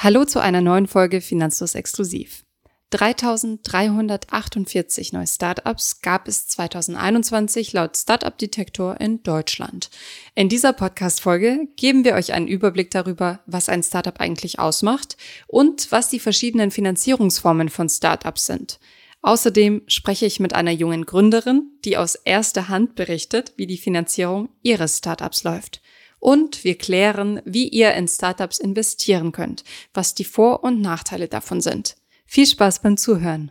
Hallo zu einer neuen Folge Finanzlos Exklusiv. 3348 neue Startups gab es 2021 laut Startup Detektor in Deutschland. In dieser Podcast-Folge geben wir euch einen Überblick darüber, was ein Startup eigentlich ausmacht und was die verschiedenen Finanzierungsformen von Startups sind. Außerdem spreche ich mit einer jungen Gründerin, die aus erster Hand berichtet, wie die Finanzierung ihres Startups läuft und wir klären, wie ihr in Startups investieren könnt, was die Vor- und Nachteile davon sind. Viel Spaß beim Zuhören.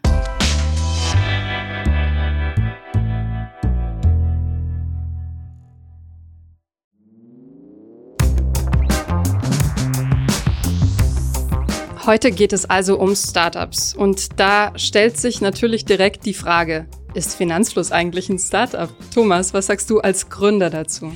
Heute geht es also um Startups und da stellt sich natürlich direkt die Frage, ist Finanzfluss eigentlich ein Startup? Thomas, was sagst du als Gründer dazu?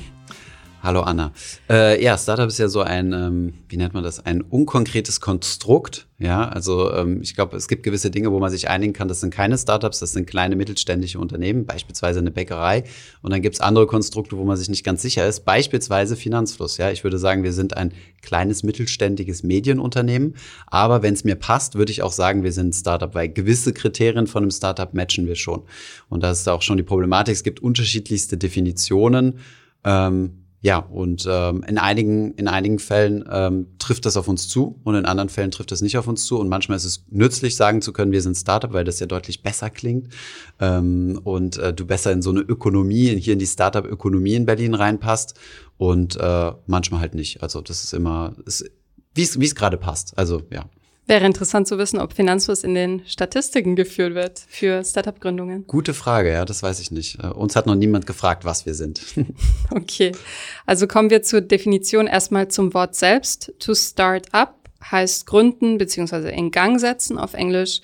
Hallo Anna. Äh, ja, Startup ist ja so ein, ähm, wie nennt man das, ein unkonkretes Konstrukt. Ja, also ähm, ich glaube, es gibt gewisse Dinge, wo man sich einigen kann, das sind keine Startups, das sind kleine mittelständische Unternehmen, beispielsweise eine Bäckerei. Und dann gibt es andere Konstrukte, wo man sich nicht ganz sicher ist, beispielsweise Finanzfluss. Ja, ich würde sagen, wir sind ein kleines mittelständiges Medienunternehmen. Aber wenn es mir passt, würde ich auch sagen, wir sind ein Startup, weil gewisse Kriterien von einem Startup matchen wir schon. Und das ist auch schon die Problematik. Es gibt unterschiedlichste Definitionen. Ähm, ja, und ähm, in, einigen, in einigen Fällen ähm, trifft das auf uns zu und in anderen Fällen trifft das nicht auf uns zu. Und manchmal ist es nützlich, sagen zu können, wir sind Startup, weil das ja deutlich besser klingt ähm, und äh, du besser in so eine Ökonomie, hier in die Startup-Ökonomie in Berlin reinpasst und äh, manchmal halt nicht. Also das ist immer, wie es gerade passt. Also ja. Wäre interessant zu wissen, ob Finanzfluss in den Statistiken geführt wird für Startup-Gründungen. Gute Frage, ja, das weiß ich nicht. Äh, uns hat noch niemand gefragt, was wir sind. okay, also kommen wir zur Definition erstmal zum Wort selbst. To start up heißt gründen bzw. in Gang setzen auf Englisch.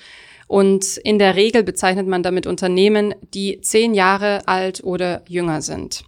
Und in der Regel bezeichnet man damit Unternehmen, die zehn Jahre alt oder jünger sind.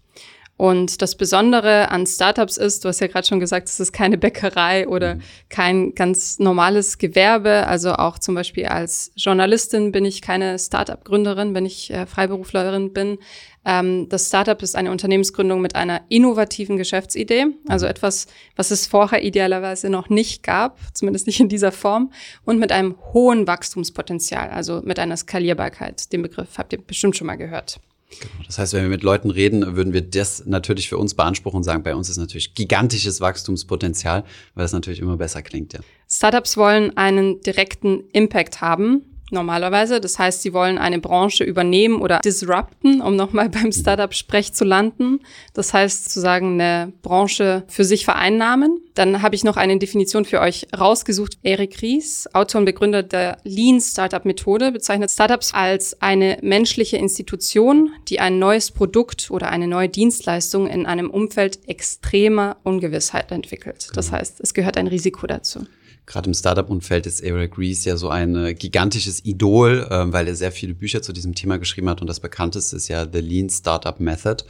Und das Besondere an Startups ist, du hast ja gerade schon gesagt, es ist keine Bäckerei oder mhm. kein ganz normales Gewerbe. Also auch zum Beispiel als Journalistin bin ich keine Startup-Gründerin, wenn ich äh, Freiberuflerin bin. Ähm, das Startup ist eine Unternehmensgründung mit einer innovativen Geschäftsidee, also mhm. etwas, was es vorher idealerweise noch nicht gab, zumindest nicht in dieser Form, und mit einem hohen Wachstumspotenzial, also mit einer Skalierbarkeit. Den Begriff habt ihr bestimmt schon mal gehört. Genau. Das heißt, wenn wir mit Leuten reden, würden wir das natürlich für uns beanspruchen und sagen, bei uns ist natürlich gigantisches Wachstumspotenzial, weil das natürlich immer besser klingt. Ja. Startups wollen einen direkten Impact haben normalerweise. Das heißt, sie wollen eine Branche übernehmen oder disrupten, um nochmal beim Startup-Sprech zu landen. Das heißt, sozusagen eine Branche für sich vereinnahmen. Dann habe ich noch eine Definition für euch rausgesucht. Eric Ries, Autor und Begründer der Lean Startup Methode, bezeichnet Startups als eine menschliche Institution, die ein neues Produkt oder eine neue Dienstleistung in einem Umfeld extremer Ungewissheit entwickelt. Das genau. heißt, es gehört ein Risiko dazu gerade im Startup-Umfeld ist Eric Ries ja so ein äh, gigantisches Idol, äh, weil er sehr viele Bücher zu diesem Thema geschrieben hat und das bekannteste ist ja The Lean Startup Method.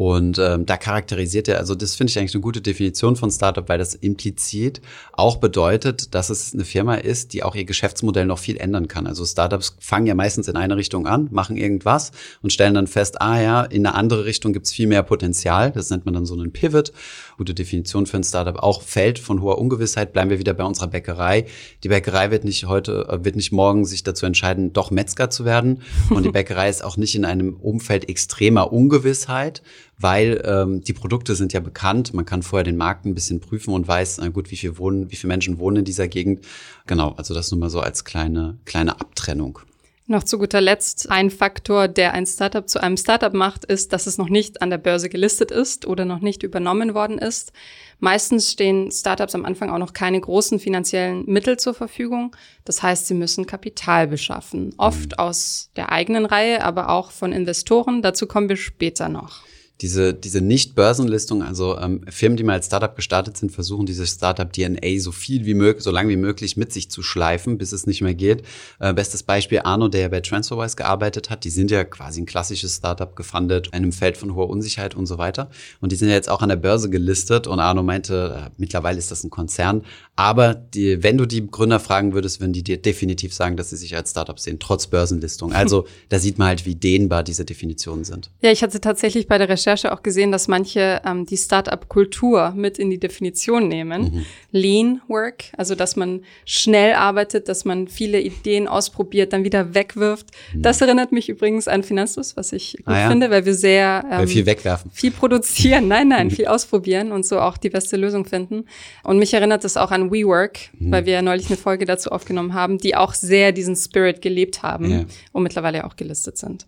Und ähm, da charakterisiert er, also das finde ich eigentlich eine gute Definition von Startup, weil das implizit auch bedeutet, dass es eine Firma ist, die auch ihr Geschäftsmodell noch viel ändern kann. Also Startups fangen ja meistens in eine Richtung an, machen irgendwas und stellen dann fest, ah ja, in eine andere Richtung gibt es viel mehr Potenzial. Das nennt man dann so einen Pivot. Gute Definition für ein Startup. Auch Feld von hoher Ungewissheit. Bleiben wir wieder bei unserer Bäckerei. Die Bäckerei wird nicht heute, äh, wird nicht morgen sich dazu entscheiden, doch Metzger zu werden. Und die Bäckerei ist auch nicht in einem Umfeld extremer Ungewissheit, weil ähm, die Produkte sind ja bekannt. Man kann vorher den Markt ein bisschen prüfen und weiß, na gut, wie viel wohnen, wie viele Menschen wohnen in dieser Gegend. Genau, also das nur mal so als kleine, kleine Abtrennung. Noch zu guter Letzt, ein Faktor, der ein Startup zu einem Startup macht, ist, dass es noch nicht an der Börse gelistet ist oder noch nicht übernommen worden ist. Meistens stehen Startups am Anfang auch noch keine großen finanziellen Mittel zur Verfügung. Das heißt, sie müssen Kapital beschaffen. Oft aus der eigenen Reihe, aber auch von Investoren. Dazu kommen wir später noch diese, diese Nicht-Börsenlistung, also ähm, Firmen, die mal als Startup gestartet sind, versuchen diese Startup-DNA so viel wie möglich, so lange wie möglich mit sich zu schleifen, bis es nicht mehr geht. Äh, bestes Beispiel Arno, der ja bei TransferWise gearbeitet hat. Die sind ja quasi ein klassisches Startup gefundet, in einem Feld von hoher Unsicherheit und so weiter. Und die sind ja jetzt auch an der Börse gelistet. Und Arno meinte, äh, mittlerweile ist das ein Konzern. Aber die, wenn du die Gründer fragen würdest, würden die dir definitiv sagen, dass sie sich als Startup sehen, trotz Börsenlistung. Also da sieht man halt, wie dehnbar diese Definitionen sind. Ja, ich hatte tatsächlich bei der Recherche Recherche auch gesehen, dass manche ähm, die Startup-Kultur mit in die Definition nehmen. Mhm. Lean Work, also dass man schnell arbeitet, dass man viele Ideen ausprobiert, dann wieder wegwirft. Mhm. Das erinnert mich übrigens an Finanzfluss, was ich gut ah, ja. finde, weil wir sehr ähm, weil viel wegwerfen, viel produzieren, nein, nein, viel ausprobieren und so auch die beste Lösung finden. Und mich erinnert das auch an WeWork, mhm. weil wir ja neulich eine Folge dazu aufgenommen haben, die auch sehr diesen Spirit gelebt haben ja. und mittlerweile auch gelistet sind.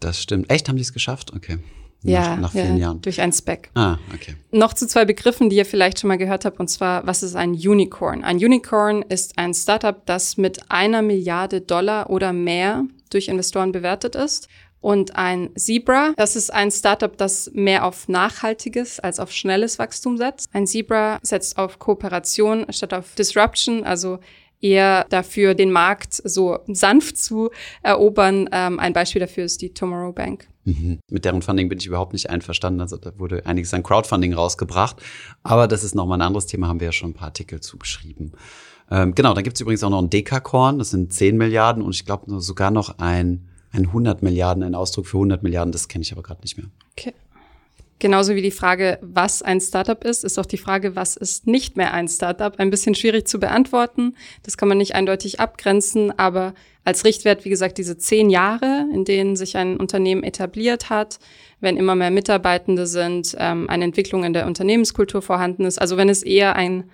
Das stimmt. Echt, haben die es geschafft? Okay. Nach, ja, nach vielen ja, Jahren. Durch ein Spec. Ah, okay. Noch zu zwei Begriffen, die ihr vielleicht schon mal gehört habt, und zwar, was ist ein Unicorn? Ein Unicorn ist ein Startup, das mit einer Milliarde Dollar oder mehr durch Investoren bewertet ist. Und ein Zebra, das ist ein Startup, das mehr auf nachhaltiges als auf schnelles Wachstum setzt. Ein Zebra setzt auf Kooperation statt auf Disruption, also eher dafür, den Markt so sanft zu erobern. Ähm, ein Beispiel dafür ist die Tomorrow Bank. Mhm. Mit deren Funding bin ich überhaupt nicht einverstanden. Also da wurde einiges an Crowdfunding rausgebracht. Aber das ist nochmal ein anderes Thema, haben wir ja schon ein paar Artikel zugeschrieben. Ähm, genau, dann gibt es übrigens auch noch ein Dekakorn, das sind 10 Milliarden und ich glaube sogar noch ein, ein 100 Milliarden, ein Ausdruck für 100 Milliarden, das kenne ich aber gerade nicht mehr. Okay. Genauso wie die Frage, was ein Startup ist, ist auch die Frage, was ist nicht mehr ein Startup, ein bisschen schwierig zu beantworten. Das kann man nicht eindeutig abgrenzen, aber als Richtwert, wie gesagt, diese zehn Jahre, in denen sich ein Unternehmen etabliert hat, wenn immer mehr Mitarbeitende sind, ähm, eine Entwicklung in der Unternehmenskultur vorhanden ist. Also wenn es eher ein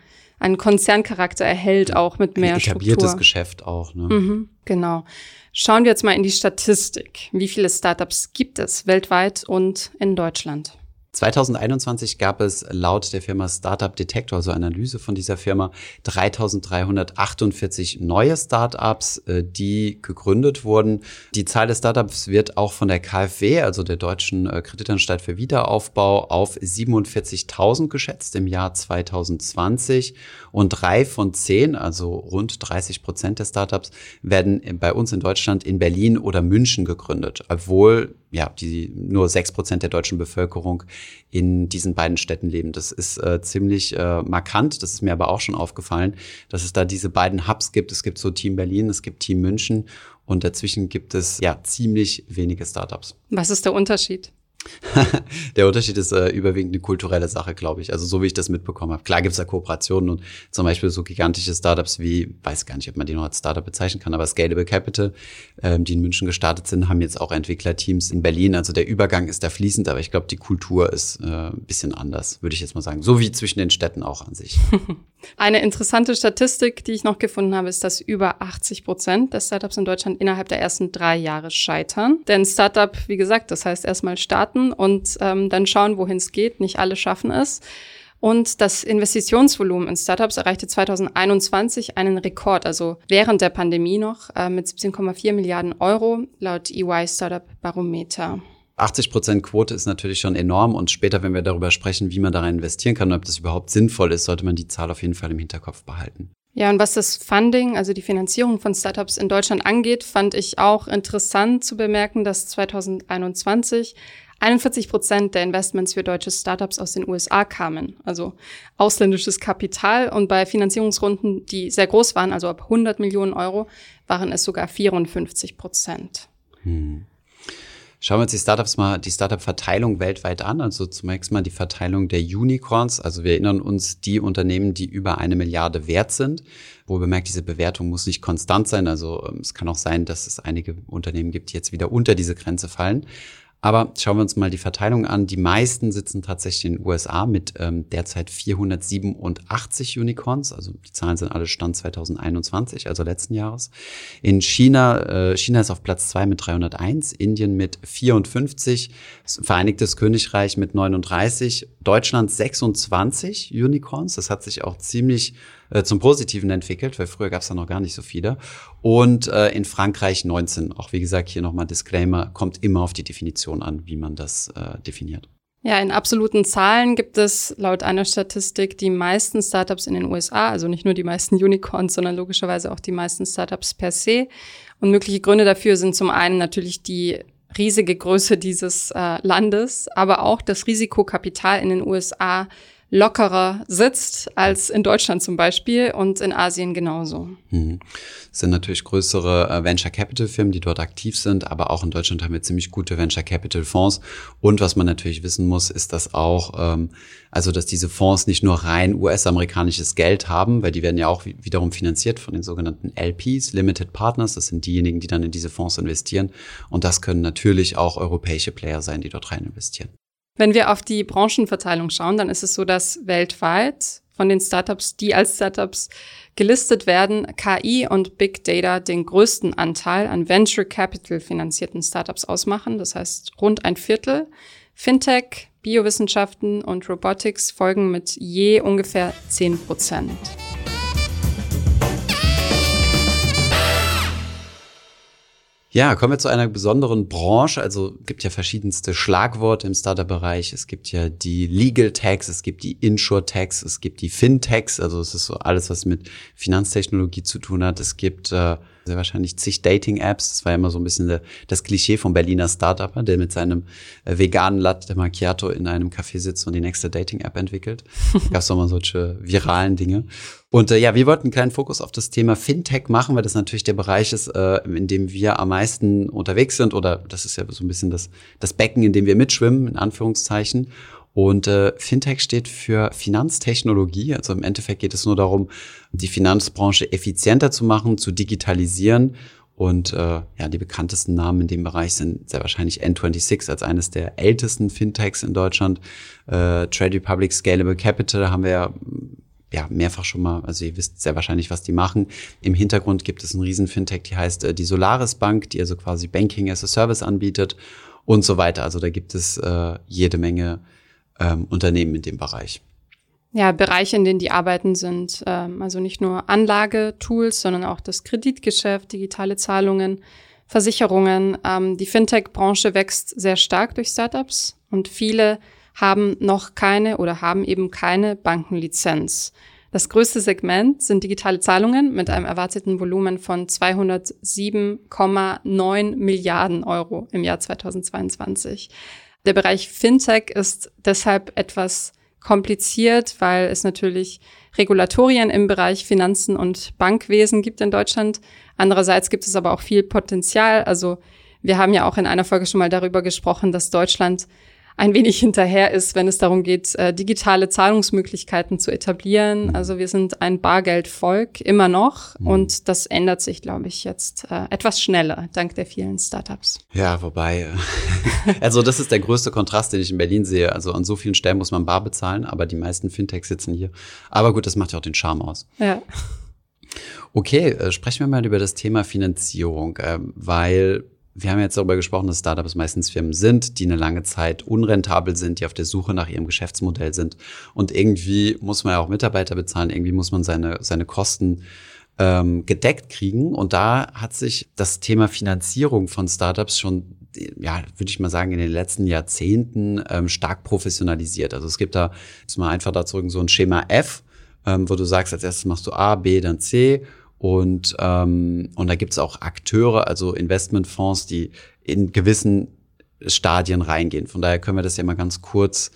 einen Konzerncharakter erhält, auch mit mehr ein etabliertes Struktur. Geschäft auch. Ne? Mhm, genau. Schauen wir jetzt mal in die Statistik. Wie viele Startups gibt es weltweit und in Deutschland? 2021 gab es laut der Firma Startup Detector, also Analyse von dieser Firma, 3348 neue Startups, äh, die gegründet wurden. Die Zahl der Startups wird auch von der KfW, also der Deutschen äh, Kreditanstalt für Wiederaufbau, auf 47.000 geschätzt im Jahr 2020. Und drei von zehn, also rund 30 Prozent der Startups, werden bei uns in Deutschland in Berlin oder München gegründet, obwohl ja, die nur sechs Prozent der deutschen Bevölkerung in diesen beiden Städten leben. Das ist äh, ziemlich äh, markant. Das ist mir aber auch schon aufgefallen, dass es da diese beiden Hubs gibt. Es gibt so Team Berlin, es gibt Team München und dazwischen gibt es ja ziemlich wenige Startups. Was ist der Unterschied? der Unterschied ist äh, überwiegend eine kulturelle Sache, glaube ich. Also so wie ich das mitbekommen habe. Klar gibt es da Kooperationen und zum Beispiel so gigantische Startups wie, weiß gar nicht, ob man die noch als Startup bezeichnen kann, aber Scalable Capital, ähm, die in München gestartet sind, haben jetzt auch Entwicklerteams in Berlin. Also der Übergang ist da fließend, aber ich glaube, die Kultur ist äh, ein bisschen anders, würde ich jetzt mal sagen. So wie zwischen den Städten auch an sich. Eine interessante Statistik, die ich noch gefunden habe, ist, dass über 80 Prozent der Startups in Deutschland innerhalb der ersten drei Jahre scheitern. Denn Startup, wie gesagt, das heißt erstmal starten und ähm, dann schauen, wohin es geht. Nicht alle schaffen es. Und das Investitionsvolumen in Startups erreichte 2021 einen Rekord, also während der Pandemie noch, äh, mit 17,4 Milliarden Euro laut EY Startup Barometer. 80 Prozent Quote ist natürlich schon enorm und später, wenn wir darüber sprechen, wie man darin investieren kann und ob das überhaupt sinnvoll ist, sollte man die Zahl auf jeden Fall im Hinterkopf behalten. Ja, und was das Funding, also die Finanzierung von Startups in Deutschland angeht, fand ich auch interessant zu bemerken, dass 2021 41 Prozent der Investments für deutsche Startups aus den USA kamen, also ausländisches Kapital. Und bei Finanzierungsrunden, die sehr groß waren, also ab 100 Millionen Euro, waren es sogar 54 Prozent. Hm. Schauen wir uns die Startups mal, die Startup-Verteilung weltweit an. Also zunächst mal die Verteilung der Unicorns. Also wir erinnern uns die Unternehmen, die über eine Milliarde wert sind. Wo bemerkt, diese Bewertung muss nicht konstant sein. Also ähm, es kann auch sein, dass es einige Unternehmen gibt, die jetzt wieder unter diese Grenze fallen. Aber schauen wir uns mal die Verteilung an. Die meisten sitzen tatsächlich in den USA mit ähm, derzeit 487 Unicorns. Also die Zahlen sind alle Stand 2021, also letzten Jahres. In China, äh, China ist auf Platz zwei mit 301, Indien mit 54, Vereinigtes Königreich mit 39, Deutschland 26 Unicorns. Das hat sich auch ziemlich äh, zum Positiven entwickelt, weil früher gab es da noch gar nicht so viele. Und äh, in Frankreich 19. Auch wie gesagt, hier nochmal Disclaimer, kommt immer auf die Definition an, wie man das äh, definiert. Ja, in absoluten Zahlen gibt es laut einer Statistik die meisten Startups in den USA, also nicht nur die meisten Unicorns, sondern logischerweise auch die meisten Startups per se. Und mögliche Gründe dafür sind zum einen natürlich die riesige Größe dieses äh, Landes, aber auch das Risikokapital in den USA lockerer sitzt als in Deutschland zum Beispiel und in Asien genauso. Mhm. Es sind natürlich größere äh, Venture Capital Firmen, die dort aktiv sind, aber auch in Deutschland haben wir ziemlich gute Venture Capital Fonds. Und was man natürlich wissen muss, ist, dass auch, ähm, also dass diese Fonds nicht nur rein US-amerikanisches Geld haben, weil die werden ja auch wiederum finanziert von den sogenannten LPs, Limited Partners. Das sind diejenigen, die dann in diese Fonds investieren. Und das können natürlich auch europäische Player sein, die dort rein investieren. Wenn wir auf die Branchenverteilung schauen, dann ist es so, dass weltweit von den Startups, die als Startups gelistet werden, KI und Big Data den größten Anteil an Venture Capital finanzierten Startups ausmachen. Das heißt rund ein Viertel. Fintech, Biowissenschaften und Robotics folgen mit je ungefähr 10 Prozent. Ja, kommen wir zu einer besonderen Branche. Also gibt ja verschiedenste Schlagworte im Startup-Bereich. Es gibt ja die Legal Tax, es gibt die Insure Tax, es gibt die Fintechs. Also es ist so alles, was mit Finanztechnologie zu tun hat. Es gibt äh, sehr wahrscheinlich zig Dating-Apps. Das war ja immer so ein bisschen der, das Klischee vom Berliner Startupper, der mit seinem äh, veganen Latte Macchiato in einem Café sitzt und die nächste Dating-App entwickelt. Gab es mal solche viralen Dinge. Und äh, ja, wir wollten einen kleinen Fokus auf das Thema Fintech machen, weil das natürlich der Bereich ist, äh, in dem wir am meisten unterwegs sind. Oder das ist ja so ein bisschen das, das Becken, in dem wir mitschwimmen, in Anführungszeichen. Und äh, Fintech steht für Finanztechnologie. Also im Endeffekt geht es nur darum, die Finanzbranche effizienter zu machen, zu digitalisieren. Und äh, ja, die bekanntesten Namen in dem Bereich sind sehr wahrscheinlich N26 als eines der ältesten Fintechs in Deutschland. Äh, Trade Republic Scalable Capital haben wir ja ja, mehrfach schon mal, also ihr wisst sehr wahrscheinlich, was die machen. Im Hintergrund gibt es einen riesen Fintech, die heißt äh, die Solaris Bank, die also quasi Banking as a Service anbietet und so weiter. Also da gibt es äh, jede Menge ähm, Unternehmen in dem Bereich. Ja, Bereiche, in denen die arbeiten, sind ähm, also nicht nur Anlagetools, sondern auch das Kreditgeschäft, digitale Zahlungen, Versicherungen. Ähm, die Fintech-Branche wächst sehr stark durch Startups und viele haben noch keine oder haben eben keine Bankenlizenz. Das größte Segment sind digitale Zahlungen mit einem erwarteten Volumen von 207,9 Milliarden Euro im Jahr 2022. Der Bereich Fintech ist deshalb etwas kompliziert, weil es natürlich Regulatorien im Bereich Finanzen und Bankwesen gibt in Deutschland. Andererseits gibt es aber auch viel Potenzial. Also wir haben ja auch in einer Folge schon mal darüber gesprochen, dass Deutschland ein wenig hinterher ist, wenn es darum geht, äh, digitale Zahlungsmöglichkeiten zu etablieren. Mhm. Also wir sind ein Bargeldvolk immer noch mhm. und das ändert sich, glaube ich, jetzt äh, etwas schneller dank der vielen Startups. Ja, wobei, äh, also das ist der größte Kontrast, den ich in Berlin sehe. Also an so vielen Stellen muss man bar bezahlen, aber die meisten Fintechs sitzen hier. Aber gut, das macht ja auch den Charme aus. Ja. Okay, sprechen wir mal über das Thema Finanzierung, äh, weil wir haben jetzt darüber gesprochen, dass Startups meistens Firmen sind, die eine lange Zeit unrentabel sind, die auf der Suche nach ihrem Geschäftsmodell sind. Und irgendwie muss man ja auch Mitarbeiter bezahlen, irgendwie muss man seine, seine Kosten ähm, gedeckt kriegen. Und da hat sich das Thema Finanzierung von Startups schon ja, würde ich mal sagen, in den letzten Jahrzehnten ähm, stark professionalisiert. Also es gibt da, jetzt mal einfach dazu so ein Schema F, ähm, wo du sagst, als erstes machst du A, B, dann C und, ähm, und da gibt es auch Akteure, also Investmentfonds, die in gewissen Stadien reingehen. Von daher können wir das ja mal ganz kurz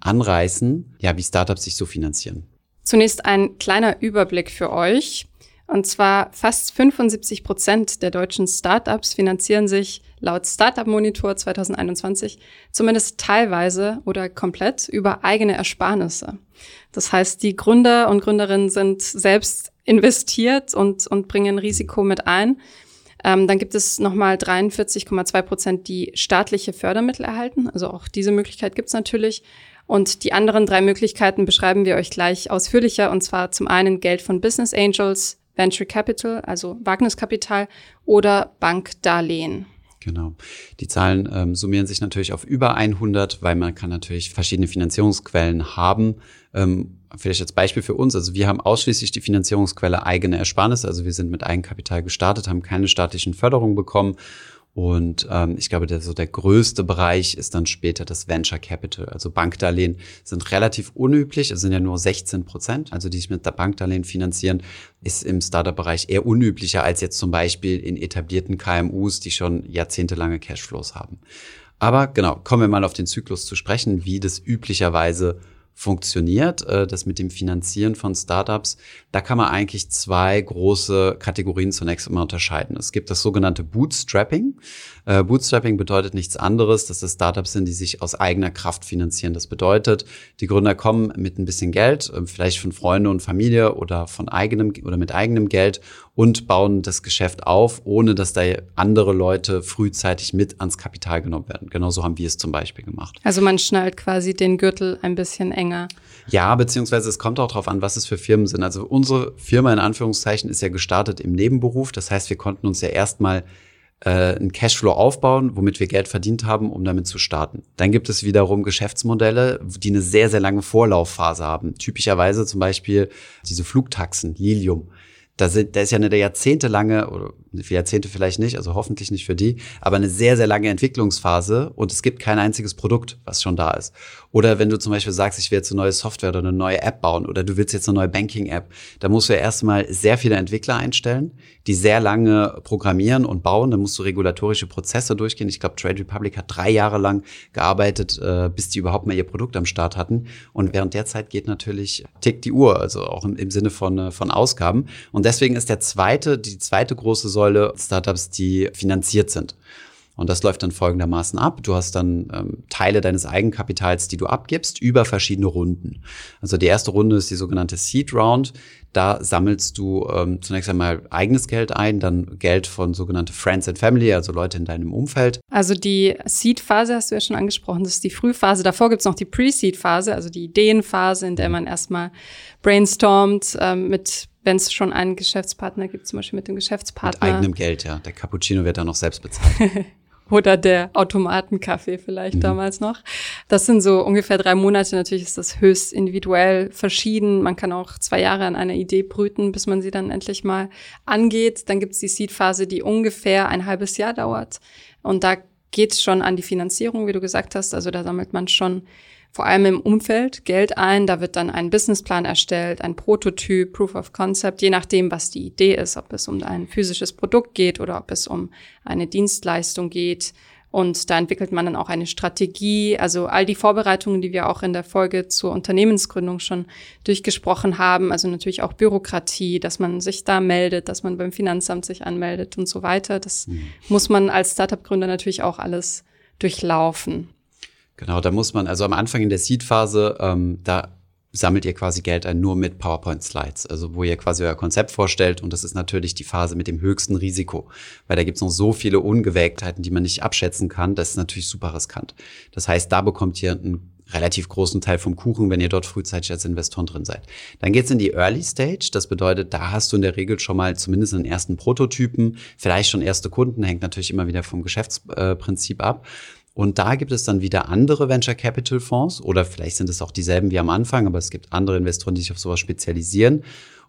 anreißen, ja, wie Startups sich so finanzieren. Zunächst ein kleiner Überblick für euch. Und zwar fast 75 Prozent der deutschen Startups finanzieren sich laut Startup Monitor 2021 zumindest teilweise oder komplett über eigene Ersparnisse. Das heißt, die Gründer und Gründerinnen sind selbst investiert und, und bringen Risiko mit ein. Ähm, dann gibt es nochmal 43,2 Prozent, die staatliche Fördermittel erhalten. Also auch diese Möglichkeit gibt es natürlich. Und die anderen drei Möglichkeiten beschreiben wir euch gleich ausführlicher. Und zwar zum einen Geld von Business Angels, Venture Capital, also Wagniskapital oder Bankdarlehen. Genau. Die Zahlen ähm, summieren sich natürlich auf über 100, weil man kann natürlich verschiedene Finanzierungsquellen haben. Ähm, vielleicht als Beispiel für uns, also wir haben ausschließlich die Finanzierungsquelle eigene Ersparnisse, also wir sind mit Eigenkapital gestartet, haben keine staatlichen Förderungen bekommen und ähm, ich glaube, der, so der größte Bereich ist dann später das Venture Capital. Also Bankdarlehen sind relativ unüblich, es sind ja nur 16 Prozent, also die sich mit der Bankdarlehen finanzieren, ist im Startup-Bereich eher unüblicher als jetzt zum Beispiel in etablierten KMUs, die schon jahrzehntelange Cashflows haben. Aber genau, kommen wir mal auf den Zyklus zu sprechen, wie das üblicherweise funktioniert, äh, das mit dem Finanzieren von Startups, da kann man eigentlich zwei große Kategorien zunächst einmal unterscheiden. Es gibt das sogenannte Bootstrapping. Äh, Bootstrapping bedeutet nichts anderes, dass das Startups sind, die sich aus eigener Kraft finanzieren. Das bedeutet, die Gründer kommen mit ein bisschen Geld, äh, vielleicht von Freunden und Familie oder von eigenem oder mit eigenem Geld und bauen das Geschäft auf, ohne dass da andere Leute frühzeitig mit ans Kapital genommen werden. Genauso haben wir es zum Beispiel gemacht. Also man schnallt quasi den Gürtel ein bisschen enger. Ja, beziehungsweise es kommt auch darauf an, was es für Firmen sind. Also unsere Firma in Anführungszeichen ist ja gestartet im Nebenberuf. Das heißt, wir konnten uns ja erstmal äh, einen Cashflow aufbauen, womit wir Geld verdient haben, um damit zu starten. Dann gibt es wiederum Geschäftsmodelle, die eine sehr, sehr lange Vorlaufphase haben. Typischerweise zum Beispiel diese Flugtaxen, Lilium da, sind, da ist ja eine jahrzehntelange, oder Jahrzehnte vielleicht nicht, also hoffentlich nicht für die, aber eine sehr, sehr lange Entwicklungsphase und es gibt kein einziges Produkt, was schon da ist. Oder wenn du zum Beispiel sagst, ich will jetzt eine neue Software oder eine neue App bauen oder du willst jetzt eine neue Banking-App, da musst du ja erstmal sehr viele Entwickler einstellen, die sehr lange programmieren und bauen. Da musst du regulatorische Prozesse durchgehen. Ich glaube, Trade Republic hat drei Jahre lang gearbeitet, äh, bis die überhaupt mal ihr Produkt am Start hatten. Und während der Zeit geht natürlich, tickt die Uhr, also auch im, im Sinne von, äh, von Ausgaben. Und deswegen ist der zweite, die zweite große Säule Startups, die finanziert sind. Und das läuft dann folgendermaßen ab. Du hast dann ähm, Teile deines Eigenkapitals, die du abgibst, über verschiedene Runden. Also die erste Runde ist die sogenannte Seed Round. Da sammelst du ähm, zunächst einmal eigenes Geld ein, dann Geld von sogenannte Friends and Family, also Leute in deinem Umfeld. Also die Seed-Phase hast du ja schon angesprochen, das ist die Frühphase. Davor gibt's noch die Pre-Seed-Phase, also die Ideenphase, in der man erstmal brainstormt ähm, mit wenn es schon einen Geschäftspartner gibt, zum Beispiel mit dem Geschäftspartner. Mit eigenem Geld, ja. Der Cappuccino wird dann noch selbst bezahlt. oder der Automatenkaffee vielleicht mhm. damals noch. Das sind so ungefähr drei Monate. Natürlich ist das höchst individuell verschieden. Man kann auch zwei Jahre an einer Idee brüten, bis man sie dann endlich mal angeht. Dann gibt es die Seed-Phase, die ungefähr ein halbes Jahr dauert. Und da geht es schon an die Finanzierung, wie du gesagt hast. Also da sammelt man schon vor allem im Umfeld Geld ein. Da wird dann ein Businessplan erstellt, ein Prototyp, Proof of Concept, je nachdem, was die Idee ist, ob es um ein physisches Produkt geht oder ob es um eine Dienstleistung geht. Und da entwickelt man dann auch eine Strategie. Also all die Vorbereitungen, die wir auch in der Folge zur Unternehmensgründung schon durchgesprochen haben. Also natürlich auch Bürokratie, dass man sich da meldet, dass man beim Finanzamt sich anmeldet und so weiter. Das mhm. muss man als Startup-Gründer natürlich auch alles durchlaufen. Genau, da muss man, also am Anfang in der Seed-Phase, ähm, da sammelt ihr quasi Geld ein nur mit PowerPoint-Slides, also wo ihr quasi euer Konzept vorstellt und das ist natürlich die Phase mit dem höchsten Risiko, weil da gibt's noch so viele Ungewägtheiten, die man nicht abschätzen kann, das ist natürlich super riskant. Das heißt, da bekommt ihr einen relativ großen Teil vom Kuchen, wenn ihr dort frühzeitig als Investoren drin seid. Dann geht's in die Early Stage, das bedeutet, da hast du in der Regel schon mal zumindest einen ersten Prototypen, vielleicht schon erste Kunden, hängt natürlich immer wieder vom Geschäftsprinzip ab. Und da gibt es dann wieder andere Venture Capital Fonds oder vielleicht sind es auch dieselben wie am Anfang, aber es gibt andere Investoren, die sich auf sowas spezialisieren.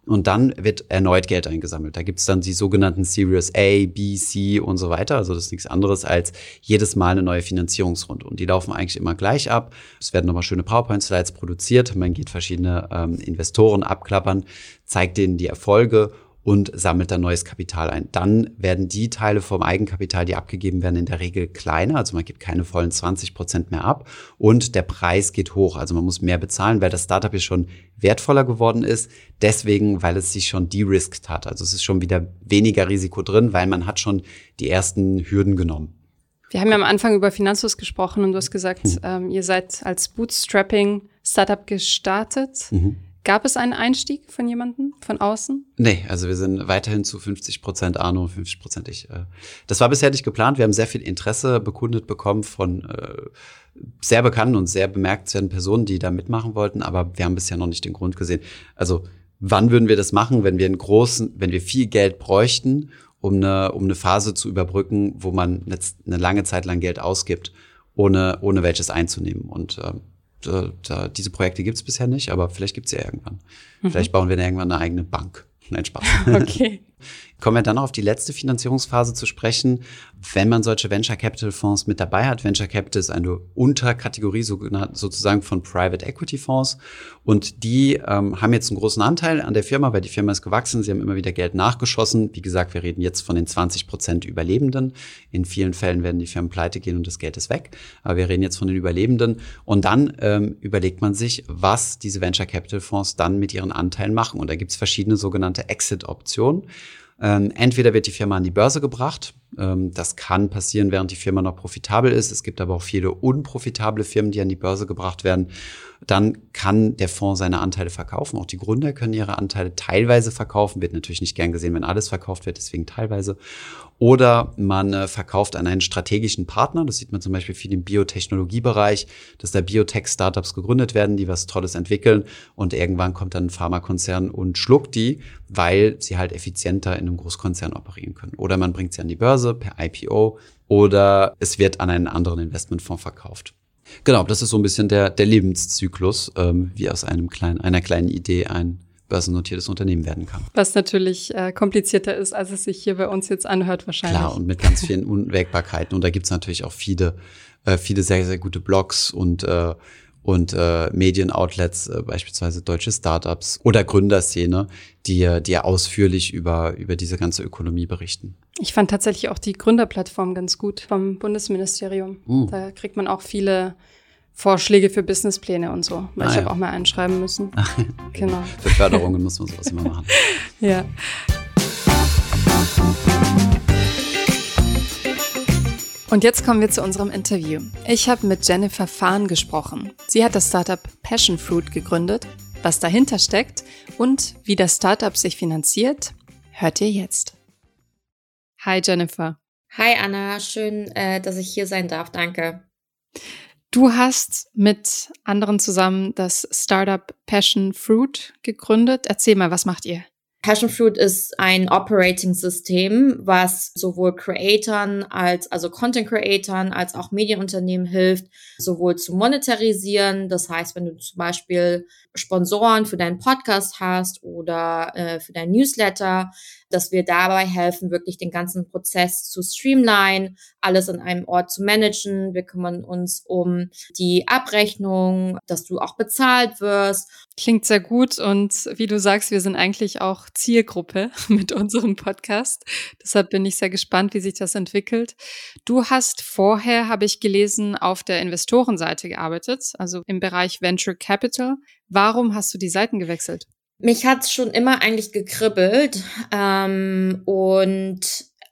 Und dann wird erneut Geld eingesammelt. Da gibt es dann die sogenannten Series A, B, C und so weiter. Also das ist nichts anderes als jedes Mal eine neue Finanzierungsrunde. Und die laufen eigentlich immer gleich ab. Es werden nochmal schöne PowerPoint-Slides produziert. Man geht verschiedene ähm, Investoren abklappern, zeigt denen die Erfolge und sammelt dann neues Kapital ein. Dann werden die Teile vom Eigenkapital, die abgegeben werden, in der Regel kleiner. Also man gibt keine vollen 20 Prozent mehr ab und der Preis geht hoch. Also man muss mehr bezahlen, weil das Startup hier schon wertvoller geworden ist. Deswegen, weil es sich schon de-risked hat. Also es ist schon wieder weniger Risiko drin, weil man hat schon die ersten Hürden genommen. Wir haben ja am Anfang über Finanzfluss gesprochen und du hast gesagt, mhm. ähm, ihr seid als Bootstrapping Startup gestartet. Mhm. Gab es einen Einstieg von jemandem von außen? Nee, also wir sind weiterhin zu 50 Prozent Arno, 50 Prozent ich. Äh. Das war bisher nicht geplant. Wir haben sehr viel Interesse bekundet bekommen von äh, sehr bekannten und sehr bemerkenswerten Personen, die da mitmachen wollten, aber wir haben bisher noch nicht den Grund gesehen. Also wann würden wir das machen, wenn wir einen großen, wenn wir viel Geld bräuchten, um eine, um eine Phase zu überbrücken, wo man eine lange Zeit lang Geld ausgibt, ohne, ohne welches einzunehmen. Und ähm, da, da, diese Projekte gibt es bisher nicht, aber vielleicht gibt es ja irgendwann. Mhm. Vielleicht bauen wir irgendwann eine eigene Bank. Nein, Spaß. Okay. Kommen wir dann noch auf die letzte Finanzierungsphase zu sprechen. Wenn man solche Venture Capital Fonds mit dabei hat, Venture Capital ist eine Unterkategorie sozusagen von Private Equity Fonds und die ähm, haben jetzt einen großen Anteil an der Firma, weil die Firma ist gewachsen, sie haben immer wieder Geld nachgeschossen. Wie gesagt, wir reden jetzt von den 20 Prozent Überlebenden. In vielen Fällen werden die Firmen pleite gehen und das Geld ist weg, aber wir reden jetzt von den Überlebenden und dann ähm, überlegt man sich, was diese Venture Capital Fonds dann mit ihren Anteilen machen und da gibt es verschiedene sogenannte Exit-Optionen. Ähm, entweder wird die Firma an die Börse gebracht. Ähm, das kann passieren, während die Firma noch profitabel ist. Es gibt aber auch viele unprofitable Firmen, die an die Börse gebracht werden. Dann kann der Fonds seine Anteile verkaufen. Auch die Gründer können ihre Anteile teilweise verkaufen. Wird natürlich nicht gern gesehen, wenn alles verkauft wird, deswegen teilweise. Oder man äh, verkauft an einen strategischen Partner. Das sieht man zum Beispiel viel im Biotechnologiebereich, dass da Biotech-Startups gegründet werden, die was Tolles entwickeln. Und irgendwann kommt dann ein Pharmakonzern und schluckt die, weil sie halt effizienter in einem Großkonzern operieren können. Oder man bringt sie an die Börse per IPO oder es wird an einen anderen Investmentfonds verkauft. Genau, das ist so ein bisschen der, der Lebenszyklus, ähm, wie aus einem kleinen, einer kleinen Idee ein börsennotiertes Unternehmen werden kann. Was natürlich äh, komplizierter ist, als es sich hier bei uns jetzt anhört wahrscheinlich. Klar, und mit ganz vielen Unwägbarkeiten. Und da gibt's natürlich auch viele, äh, viele sehr, sehr gute Blogs und äh, und äh, Medienoutlets, äh, beispielsweise deutsche Startups oder Gründerszene, die, die ausführlich über, über diese ganze Ökonomie berichten. Ich fand tatsächlich auch die Gründerplattform ganz gut vom Bundesministerium. Uh. Da kriegt man auch viele Vorschläge für Businesspläne und so, weil ah, ich ja. habe auch mal einschreiben müssen. genau. Für Förderungen muss man sowas immer machen. ja. Und jetzt kommen wir zu unserem Interview. Ich habe mit Jennifer Fahn gesprochen. Sie hat das Startup Passion Fruit gegründet. Was dahinter steckt und wie das Startup sich finanziert, hört ihr jetzt. Hi Jennifer. Hi Anna, schön, äh, dass ich hier sein darf. Danke. Du hast mit anderen zusammen das Startup Passion Fruit gegründet. Erzähl mal, was macht ihr? Passion Fruit ist ein Operating System, was sowohl Creatoren als, also Content Creatoren als auch Medienunternehmen hilft, sowohl zu monetarisieren. Das heißt, wenn du zum Beispiel Sponsoren für deinen Podcast hast oder äh, für dein Newsletter, dass wir dabei helfen, wirklich den ganzen Prozess zu streamline, alles an einem Ort zu managen. Wir kümmern uns um die Abrechnung, dass du auch bezahlt wirst. Klingt sehr gut und wie du sagst, wir sind eigentlich auch Zielgruppe mit unserem Podcast. Deshalb bin ich sehr gespannt, wie sich das entwickelt. Du hast vorher, habe ich gelesen, auf der Investorenseite gearbeitet, also im Bereich Venture Capital. Warum hast du die Seiten gewechselt? Mich hat's schon immer eigentlich gekribbelt ähm, und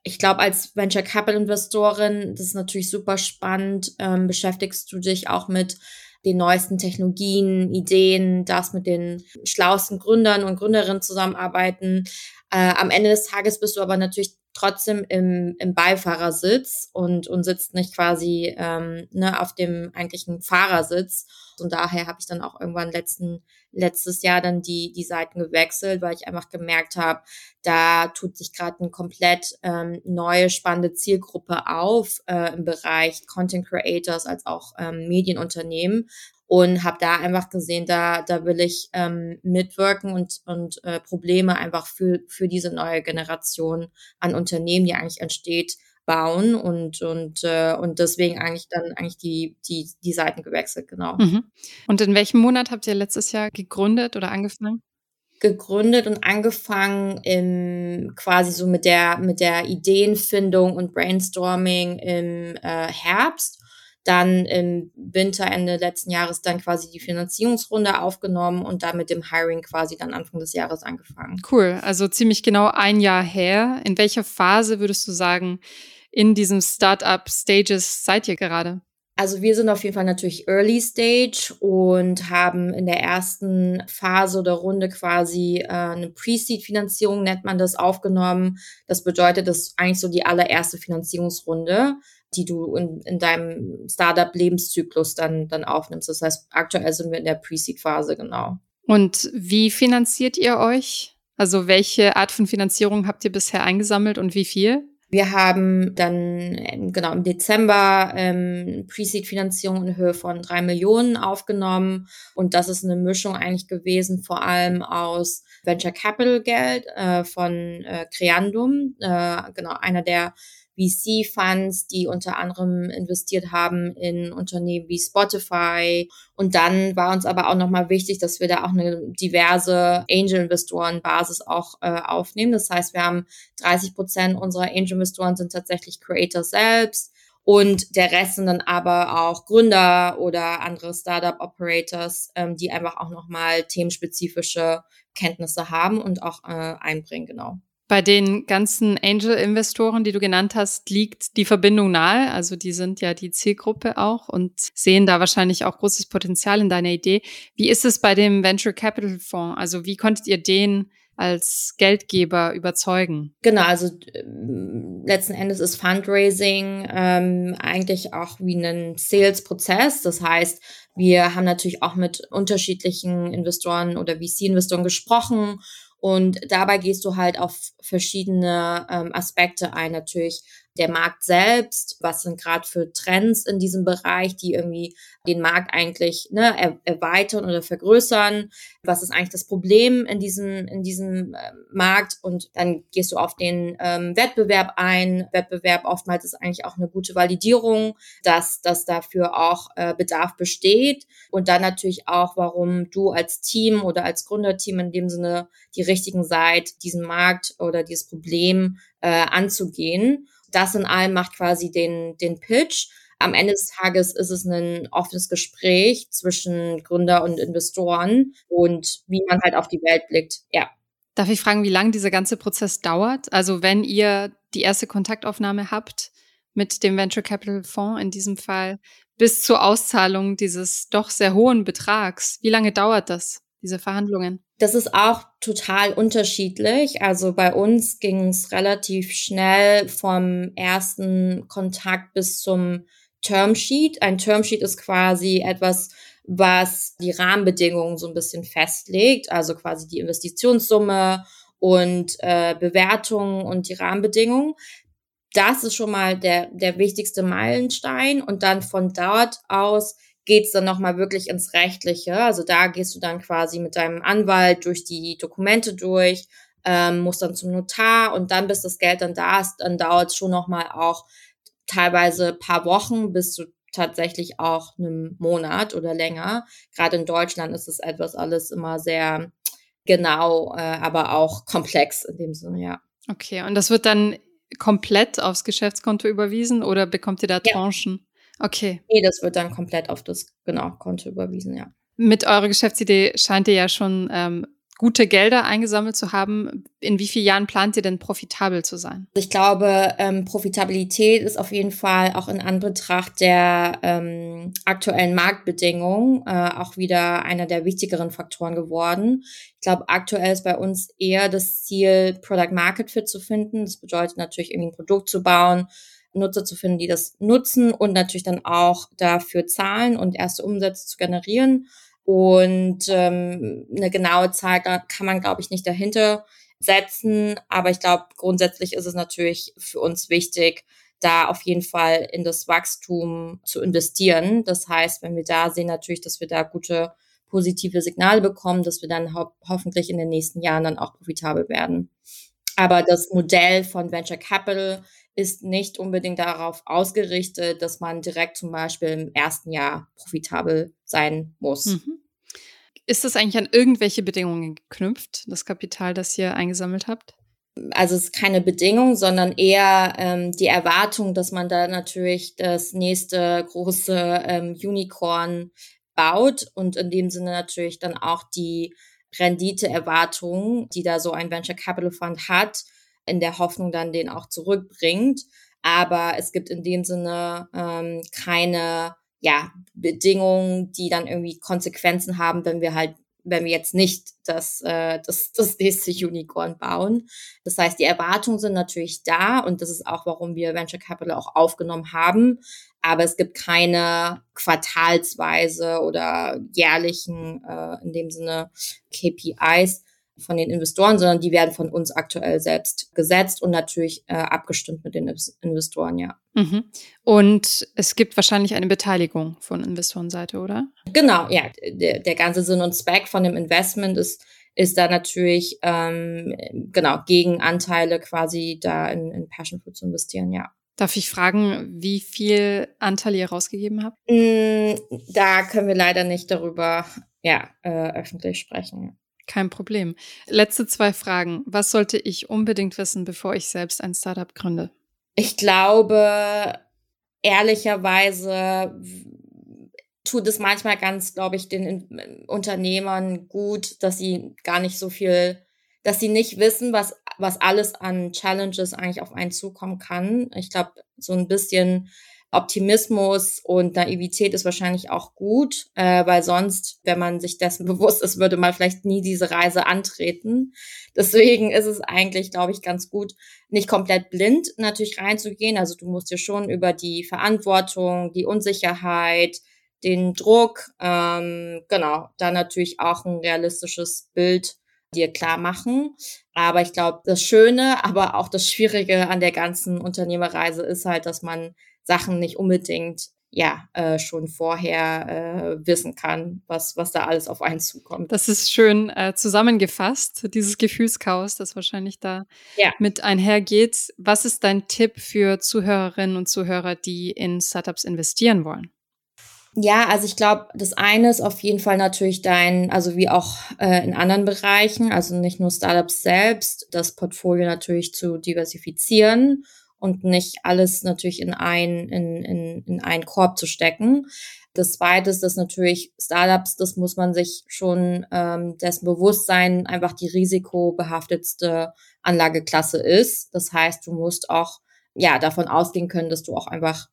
ich glaube, als Venture Capital Investorin, das ist natürlich super spannend, ähm, beschäftigst du dich auch mit den neuesten Technologien, Ideen, darfst mit den schlauesten Gründern und Gründerinnen zusammenarbeiten. Äh, am Ende des Tages bist du aber natürlich trotzdem im, im Beifahrersitz und, und sitzt nicht quasi ähm, ne, auf dem eigentlichen Fahrersitz. Und daher habe ich dann auch irgendwann letzten, letztes Jahr dann die, die Seiten gewechselt, weil ich einfach gemerkt habe, da tut sich gerade eine komplett ähm, neue, spannende Zielgruppe auf äh, im Bereich Content Creators als auch ähm, Medienunternehmen und habe da einfach gesehen, da da will ich ähm, mitwirken und und äh, Probleme einfach für für diese neue Generation an Unternehmen, die eigentlich entsteht, bauen und und äh, und deswegen eigentlich dann eigentlich die die die Seiten gewechselt genau. Mhm. Und in welchem Monat habt ihr letztes Jahr gegründet oder angefangen? gegründet und angefangen im quasi so mit der mit der Ideenfindung und Brainstorming im äh, Herbst dann im Winter, Ende letzten Jahres dann quasi die Finanzierungsrunde aufgenommen und dann mit dem Hiring quasi dann Anfang des Jahres angefangen. Cool, also ziemlich genau ein Jahr her. In welcher Phase würdest du sagen, in diesem Startup-Stages seid ihr gerade? Also wir sind auf jeden Fall natürlich Early Stage und haben in der ersten Phase oder Runde quasi äh, eine Pre-Seed-Finanzierung, nennt man das, aufgenommen. Das bedeutet, das ist eigentlich so die allererste Finanzierungsrunde, die du in, in deinem Startup-Lebenszyklus dann, dann aufnimmst. Das heißt, aktuell sind wir in der Pre-Seed-Phase, genau. Und wie finanziert ihr euch? Also welche Art von Finanzierung habt ihr bisher eingesammelt und wie viel? Wir haben dann ähm, genau im Dezember ähm, Pre-Seed-Finanzierung in Höhe von drei Millionen aufgenommen und das ist eine Mischung eigentlich gewesen, vor allem aus Venture Capital Geld äh, von äh, Creandum, äh, genau einer der VC-Funds, die unter anderem investiert haben in Unternehmen wie Spotify. Und dann war uns aber auch nochmal wichtig, dass wir da auch eine diverse Angel-Investoren-Basis auch äh, aufnehmen. Das heißt, wir haben 30 Prozent unserer Angel-Investoren sind tatsächlich Creator selbst. Und der Rest sind dann aber auch Gründer oder andere Startup-Operators, ähm, die einfach auch nochmal themenspezifische Kenntnisse haben und auch äh, einbringen, genau. Bei den ganzen Angel-Investoren, die du genannt hast, liegt die Verbindung nahe. Also die sind ja die Zielgruppe auch und sehen da wahrscheinlich auch großes Potenzial in deiner Idee. Wie ist es bei dem Venture Capital Fonds? Also wie konntet ihr den als Geldgeber überzeugen? Genau, also äh, letzten Endes ist Fundraising ähm, eigentlich auch wie ein Sales-Prozess. Das heißt, wir haben natürlich auch mit unterschiedlichen Investoren oder VC-Investoren gesprochen und dabei gehst du halt auf verschiedene ähm, Aspekte ein. Natürlich der Markt selbst, was sind gerade für Trends in diesem Bereich, die irgendwie den Markt eigentlich ne, er, erweitern oder vergrößern. Was ist eigentlich das Problem in diesem, in diesem äh, Markt? Und dann gehst du auf den ähm, Wettbewerb ein. Wettbewerb oftmals ist eigentlich auch eine gute Validierung, dass, dass dafür auch äh, Bedarf besteht. Und dann natürlich auch, warum du als Team oder als Gründerteam in dem Sinne die richtigen seid, diesen Markt oder dieses Problem äh, anzugehen das in allem macht quasi den, den Pitch. Am Ende des Tages ist es ein offenes Gespräch zwischen Gründer und Investoren und wie man halt auf die Welt blickt. Ja. Darf ich fragen, wie lange dieser ganze Prozess dauert? Also wenn ihr die erste Kontaktaufnahme habt mit dem Venture Capital Fonds in diesem Fall bis zur Auszahlung dieses doch sehr hohen Betrags, wie lange dauert das, diese Verhandlungen? Das ist auch total unterschiedlich. Also bei uns ging es relativ schnell vom ersten Kontakt bis zum Termsheet. Ein Termsheet ist quasi etwas, was die Rahmenbedingungen so ein bisschen festlegt, also quasi die Investitionssumme und äh, Bewertungen und die Rahmenbedingungen. Das ist schon mal der, der wichtigste Meilenstein. Und dann von dort aus geht's dann nochmal wirklich ins Rechtliche. Also da gehst du dann quasi mit deinem Anwalt durch die Dokumente durch, ähm, musst dann zum Notar und dann, bis das Geld dann da ist, dann dauert es schon nochmal auch teilweise paar Wochen, bis du tatsächlich auch einem Monat oder länger. Gerade in Deutschland ist es etwas alles immer sehr genau, äh, aber auch komplex in dem Sinne, ja. Okay, und das wird dann komplett aufs Geschäftskonto überwiesen oder bekommt ihr da Tranchen? Okay. Nee, das wird dann komplett auf das genau Konto überwiesen, ja. Mit eurer Geschäftsidee scheint ihr ja schon ähm, gute Gelder eingesammelt zu haben. In wie vielen Jahren plant ihr denn profitabel zu sein? Ich glaube, ähm, Profitabilität ist auf jeden Fall auch in Anbetracht der ähm, aktuellen Marktbedingungen äh, auch wieder einer der wichtigeren Faktoren geworden. Ich glaube, aktuell ist bei uns eher das Ziel, Product Market Fit zu finden. Das bedeutet natürlich irgendwie ein Produkt zu bauen, Nutzer zu finden, die das nutzen und natürlich dann auch dafür zahlen und erste Umsätze zu generieren. Und ähm, eine genaue Zahl kann man, glaube ich, nicht dahinter setzen. Aber ich glaube, grundsätzlich ist es natürlich für uns wichtig, da auf jeden Fall in das Wachstum zu investieren. Das heißt, wenn wir da sehen natürlich, dass wir da gute positive Signale bekommen, dass wir dann ho hoffentlich in den nächsten Jahren dann auch profitabel werden. Aber das Modell von Venture Capital ist nicht unbedingt darauf ausgerichtet, dass man direkt zum Beispiel im ersten Jahr profitabel sein muss. Mhm. Ist das eigentlich an irgendwelche Bedingungen geknüpft, das Kapital, das ihr eingesammelt habt? Also es ist keine Bedingung, sondern eher ähm, die Erwartung, dass man da natürlich das nächste große ähm, Unicorn baut und in dem Sinne natürlich dann auch die Renditeerwartungen, die da so ein Venture Capital Fund hat, in der Hoffnung dann den auch zurückbringt. Aber es gibt in dem Sinne ähm, keine ja, Bedingungen, die dann irgendwie Konsequenzen haben, wenn wir halt, wenn wir jetzt nicht das, äh, das, das nächste Unicorn bauen. Das heißt, die Erwartungen sind natürlich da und das ist auch, warum wir Venture Capital auch aufgenommen haben. Aber es gibt keine quartalsweise oder jährlichen, äh, in dem Sinne, KPIs, von den Investoren, sondern die werden von uns aktuell selbst gesetzt und natürlich äh, abgestimmt mit den Investoren, ja. Mhm. Und es gibt wahrscheinlich eine Beteiligung von Investorenseite, oder? Genau, ja. Der, der ganze Sinn und Zweck von dem Investment ist ist da natürlich ähm, genau gegen Anteile quasi da in, in Passion Fruit zu investieren, ja. Darf ich fragen, wie viel Anteil ihr rausgegeben habt? Mm, da können wir leider nicht darüber ja, äh, öffentlich sprechen. Kein Problem. Letzte zwei Fragen. Was sollte ich unbedingt wissen, bevor ich selbst ein Startup gründe? Ich glaube, ehrlicherweise tut es manchmal ganz, glaube ich, den Unternehmern gut, dass sie gar nicht so viel, dass sie nicht wissen, was, was alles an Challenges eigentlich auf einen zukommen kann. Ich glaube, so ein bisschen Optimismus und Naivität ist wahrscheinlich auch gut, äh, weil sonst, wenn man sich dessen bewusst ist, würde man vielleicht nie diese Reise antreten. Deswegen ist es eigentlich, glaube ich, ganz gut, nicht komplett blind natürlich reinzugehen. Also du musst dir schon über die Verantwortung, die Unsicherheit, den Druck, ähm, genau, da natürlich auch ein realistisches Bild dir klar machen. Aber ich glaube, das Schöne, aber auch das Schwierige an der ganzen Unternehmerreise ist halt, dass man Sachen nicht unbedingt ja äh, schon vorher äh, wissen kann, was was da alles auf einen zukommt. Das ist schön äh, zusammengefasst, dieses Gefühlschaos, das wahrscheinlich da ja. mit einhergeht. Was ist dein Tipp für Zuhörerinnen und Zuhörer, die in Startups investieren wollen? Ja, also ich glaube, das eine ist auf jeden Fall natürlich dein, also wie auch äh, in anderen Bereichen, also nicht nur Startups selbst, das Portfolio natürlich zu diversifizieren und nicht alles natürlich in ein, in, in, in einen Korb zu stecken. Das zweite ist, dass natürlich Startups, das muss man sich schon ähm, dessen bewusst sein, einfach die risikobehaftetste Anlageklasse ist. Das heißt, du musst auch ja davon ausgehen können, dass du auch einfach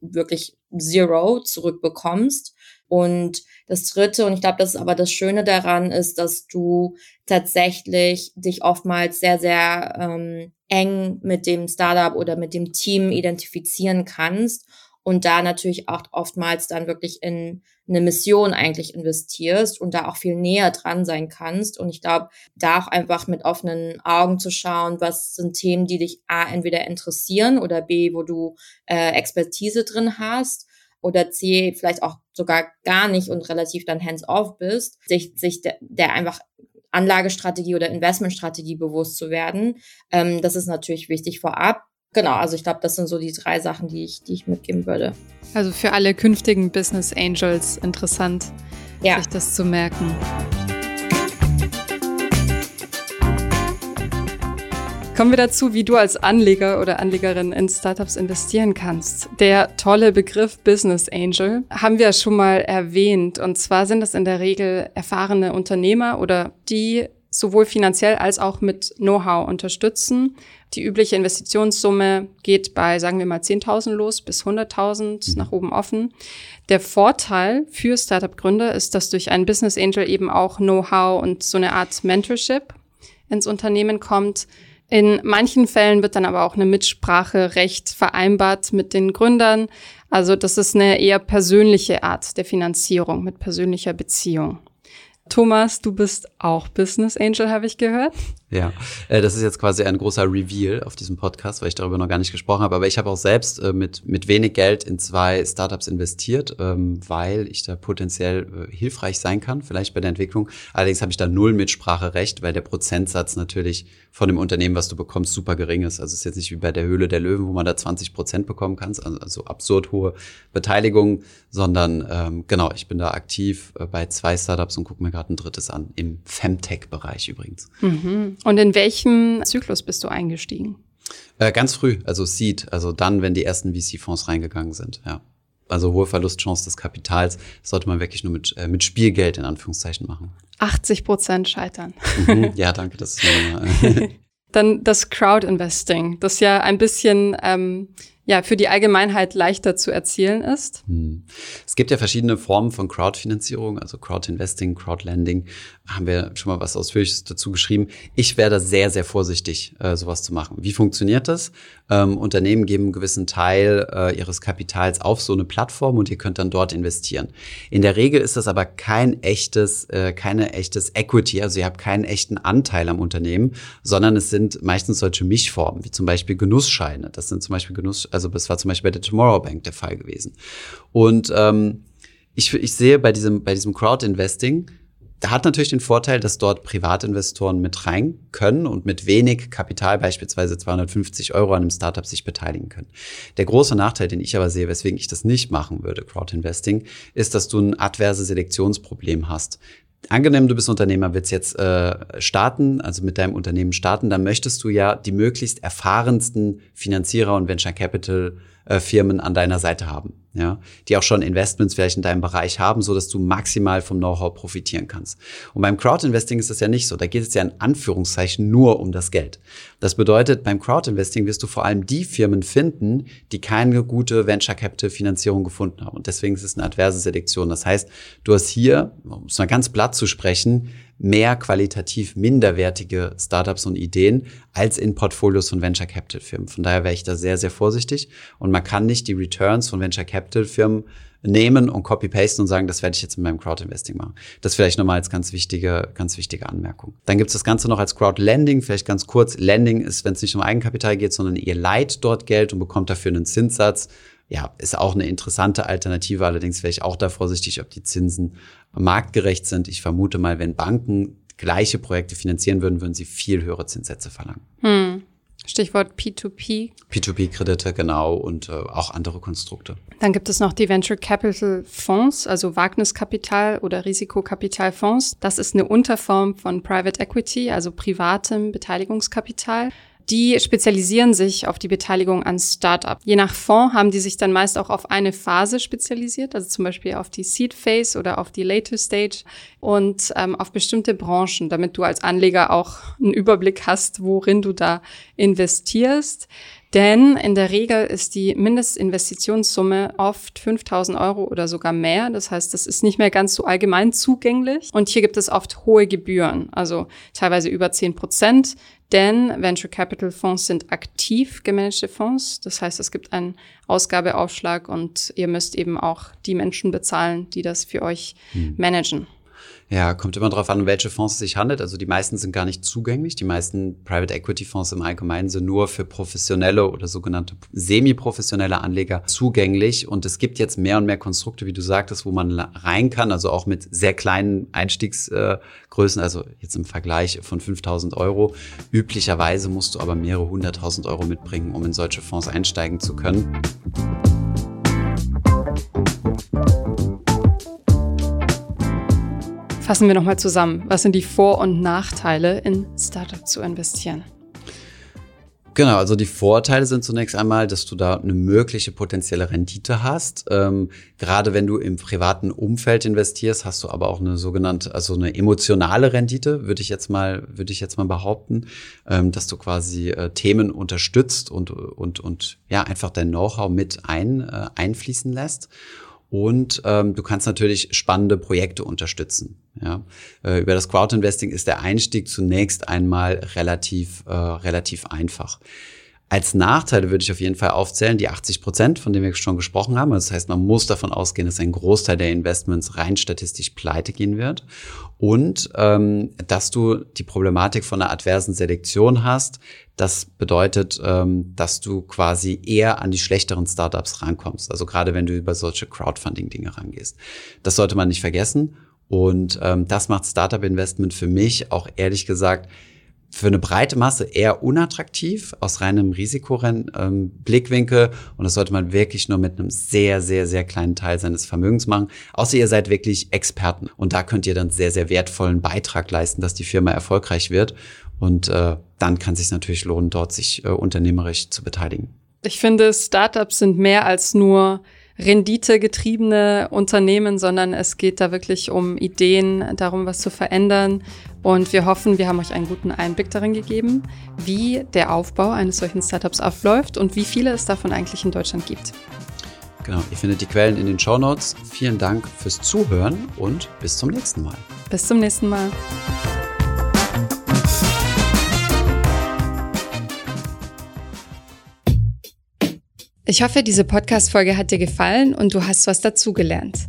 wirklich Zero zurückbekommst. Und das Dritte, und ich glaube, das ist aber das Schöne daran, ist, dass du tatsächlich dich oftmals sehr, sehr ähm, eng mit dem Startup oder mit dem Team identifizieren kannst und da natürlich auch oftmals dann wirklich in eine Mission eigentlich investierst und da auch viel näher dran sein kannst. Und ich glaube, da auch einfach mit offenen Augen zu schauen, was sind Themen, die dich A, entweder interessieren oder B, wo du äh, Expertise drin hast oder C, vielleicht auch sogar gar nicht und relativ dann hands-off bist, sich, sich der, der einfach Anlagestrategie oder Investmentstrategie bewusst zu werden. Ähm, das ist natürlich wichtig vorab. Genau, also ich glaube, das sind so die drei Sachen, die ich, die ich mitgeben würde. Also für alle künftigen Business Angels interessant, ja. sich das zu merken. Kommen wir dazu, wie du als Anleger oder Anlegerin in Startups investieren kannst. Der tolle Begriff Business Angel haben wir schon mal erwähnt. Und zwar sind das in der Regel erfahrene Unternehmer oder die sowohl finanziell als auch mit Know-how unterstützen. Die übliche Investitionssumme geht bei, sagen wir mal, 10.000 los bis 100.000 mhm. nach oben offen. Der Vorteil für Startup-Gründer ist, dass durch einen Business Angel eben auch Know-how und so eine Art Mentorship ins Unternehmen kommt. In manchen Fällen wird dann aber auch eine Mitspracherecht vereinbart mit den Gründern. Also das ist eine eher persönliche Art der Finanzierung mit persönlicher Beziehung. Thomas, du bist auch Business Angel, habe ich gehört. Ja, äh, das ist jetzt quasi ein großer Reveal auf diesem Podcast, weil ich darüber noch gar nicht gesprochen habe. Aber ich habe auch selbst äh, mit, mit wenig Geld in zwei Startups investiert, ähm, weil ich da potenziell äh, hilfreich sein kann, vielleicht bei der Entwicklung. Allerdings habe ich da null Mitspracherecht, weil der Prozentsatz natürlich von dem Unternehmen, was du bekommst, super gering ist. Also es ist jetzt nicht wie bei der Höhle der Löwen, wo man da 20 Prozent bekommen kann, also, also absurd hohe Beteiligung, sondern ähm, genau, ich bin da aktiv bei zwei Startups und gucke mir gerade ein drittes an, im Femtech-Bereich übrigens. Mhm. Und in welchem Zyklus bist du eingestiegen? Äh, ganz früh, also Seed, also dann, wenn die ersten VC-Fonds reingegangen sind, ja. Also hohe Verlustchance des Kapitals sollte man wirklich nur mit, äh, mit Spielgeld in Anführungszeichen machen. 80 Prozent scheitern. Mhm, ja, danke, das ist Dann das Crowd-Investing, das ja ein bisschen ähm, ja, für die Allgemeinheit leichter zu erzielen ist? Hm. Es gibt ja verschiedene Formen von Crowdfinanzierung, also Crowdinvesting, Crowdlending. Haben wir schon mal was Ausführliches dazu geschrieben. Ich werde sehr, sehr vorsichtig, äh, sowas zu machen. Wie funktioniert das? Ähm, Unternehmen geben einen gewissen Teil äh, ihres Kapitals auf so eine Plattform und ihr könnt dann dort investieren. In der Regel ist das aber kein echtes, äh, keine echtes Equity, also ihr habt keinen echten Anteil am Unternehmen, sondern es sind meistens solche Mischformen, wie zum Beispiel Genussscheine. Das sind zum Beispiel Genuss, also das war zum Beispiel bei der Tomorrow Bank der Fall gewesen. Und ähm, ich, ich sehe bei diesem, bei diesem Crowd-Investing hat natürlich den Vorteil, dass dort Privatinvestoren mit rein können und mit wenig Kapital, beispielsweise 250 Euro an einem Startup, sich beteiligen können. Der große Nachteil, den ich aber sehe, weswegen ich das nicht machen würde, Crowdinvesting, ist, dass du ein adverse Selektionsproblem hast. Angenommen, du bist Unternehmer, willst jetzt äh, starten, also mit deinem Unternehmen starten, dann möchtest du ja die möglichst erfahrensten Finanzierer und Venture Capital äh, Firmen an deiner Seite haben, ja, die auch schon Investments vielleicht in deinem Bereich haben, so dass du maximal vom Know-how profitieren kannst. Und beim Crowdinvesting ist das ja nicht so. Da geht es ja in Anführungszeichen nur um das Geld. Das bedeutet, beim Crowdinvesting wirst du vor allem die Firmen finden, die keine gute Venture Capital Finanzierung gefunden haben. Und deswegen ist es eine adverse Selektion. Das heißt, du hast hier, um es mal ganz platt zu sprechen, mehr qualitativ minderwertige Startups und Ideen als in Portfolios von Venture Capital Firmen. Von daher wäre ich da sehr, sehr vorsichtig. Und man kann nicht die Returns von Venture Capital Firmen nehmen und copy-pasten und sagen, das werde ich jetzt mit meinem Crowd-Investing machen. Das vielleicht nochmal als ganz wichtige, ganz wichtige Anmerkung. Dann gibt es das Ganze noch als Crowd-Lending, vielleicht ganz kurz. Lending ist, wenn es nicht um Eigenkapital geht, sondern ihr leiht dort Geld und bekommt dafür einen Zinssatz. Ja, ist auch eine interessante Alternative. Allerdings wäre ich auch da vorsichtig, ob die Zinsen marktgerecht sind. Ich vermute mal, wenn Banken gleiche Projekte finanzieren würden, würden sie viel höhere Zinssätze verlangen. Hm. Stichwort P2P. P2P-Kredite, genau, und äh, auch andere Konstrukte. Dann gibt es noch die Venture Capital Fonds, also Wagniskapital oder Risikokapitalfonds. Das ist eine Unterform von Private Equity, also privatem Beteiligungskapital. Die spezialisieren sich auf die Beteiligung an Startup. Je nach Fonds haben die sich dann meist auch auf eine Phase spezialisiert, also zum Beispiel auf die Seed Phase oder auf die Later Stage und ähm, auf bestimmte Branchen, damit du als Anleger auch einen Überblick hast, worin du da investierst. Denn in der Regel ist die Mindestinvestitionssumme oft 5000 Euro oder sogar mehr. Das heißt, das ist nicht mehr ganz so allgemein zugänglich. Und hier gibt es oft hohe Gebühren, also teilweise über 10 Prozent. Denn Venture Capital Fonds sind aktiv gemanagte Fonds. Das heißt, es gibt einen Ausgabeaufschlag und ihr müsst eben auch die Menschen bezahlen, die das für euch hm. managen. Ja, kommt immer darauf an, welche Fonds es sich handelt. Also die meisten sind gar nicht zugänglich. Die meisten Private Equity Fonds im Allgemeinen sind nur für professionelle oder sogenannte semi-professionelle Anleger zugänglich. Und es gibt jetzt mehr und mehr Konstrukte, wie du sagtest, wo man rein kann, also auch mit sehr kleinen Einstiegsgrößen, also jetzt im Vergleich von 5000 Euro. Üblicherweise musst du aber mehrere hunderttausend Euro mitbringen, um in solche Fonds einsteigen zu können. Fassen wir nochmal zusammen. Was sind die Vor- und Nachteile, in Startups zu investieren? Genau, also die Vorteile sind zunächst einmal, dass du da eine mögliche potenzielle Rendite hast. Ähm, gerade wenn du im privaten Umfeld investierst, hast du aber auch eine sogenannte, also eine emotionale Rendite, würde ich jetzt mal, würde ich jetzt mal behaupten, ähm, dass du quasi äh, Themen unterstützt und und und ja einfach dein Know-how mit ein äh, einfließen lässt. Und ähm, du kannst natürlich spannende Projekte unterstützen. Ja, äh, über das Crowdinvesting ist der Einstieg zunächst einmal relativ, äh, relativ einfach. Als Nachteile würde ich auf jeden Fall aufzählen, die 80 Prozent, von denen wir schon gesprochen haben. Das heißt, man muss davon ausgehen, dass ein Großteil der Investments rein statistisch pleite gehen wird. Und ähm, dass du die Problematik von einer adversen Selektion hast. Das bedeutet, ähm, dass du quasi eher an die schlechteren Startups rankommst. Also gerade wenn du über solche Crowdfunding-Dinge rangehst. Das sollte man nicht vergessen. Und ähm, das macht Startup Investment für mich auch ehrlich gesagt für eine breite Masse eher unattraktiv aus reinem Risikoblickwinkel. Ähm, und das sollte man wirklich nur mit einem sehr, sehr, sehr kleinen Teil seines Vermögens machen. Außer ihr seid wirklich Experten. Und da könnt ihr dann sehr, sehr wertvollen Beitrag leisten, dass die Firma erfolgreich wird. Und äh, dann kann es sich natürlich lohnen, dort sich äh, unternehmerisch zu beteiligen. Ich finde, Startups sind mehr als nur renditegetriebene Unternehmen, sondern es geht da wirklich um Ideen, darum, was zu verändern. Und wir hoffen, wir haben euch einen guten Einblick darin gegeben, wie der Aufbau eines solchen Startups abläuft und wie viele es davon eigentlich in Deutschland gibt. Genau, ihr findet die Quellen in den Show Notes. Vielen Dank fürs Zuhören und bis zum nächsten Mal. Bis zum nächsten Mal. Ich hoffe, diese Podcast-Folge hat dir gefallen und du hast was dazugelernt.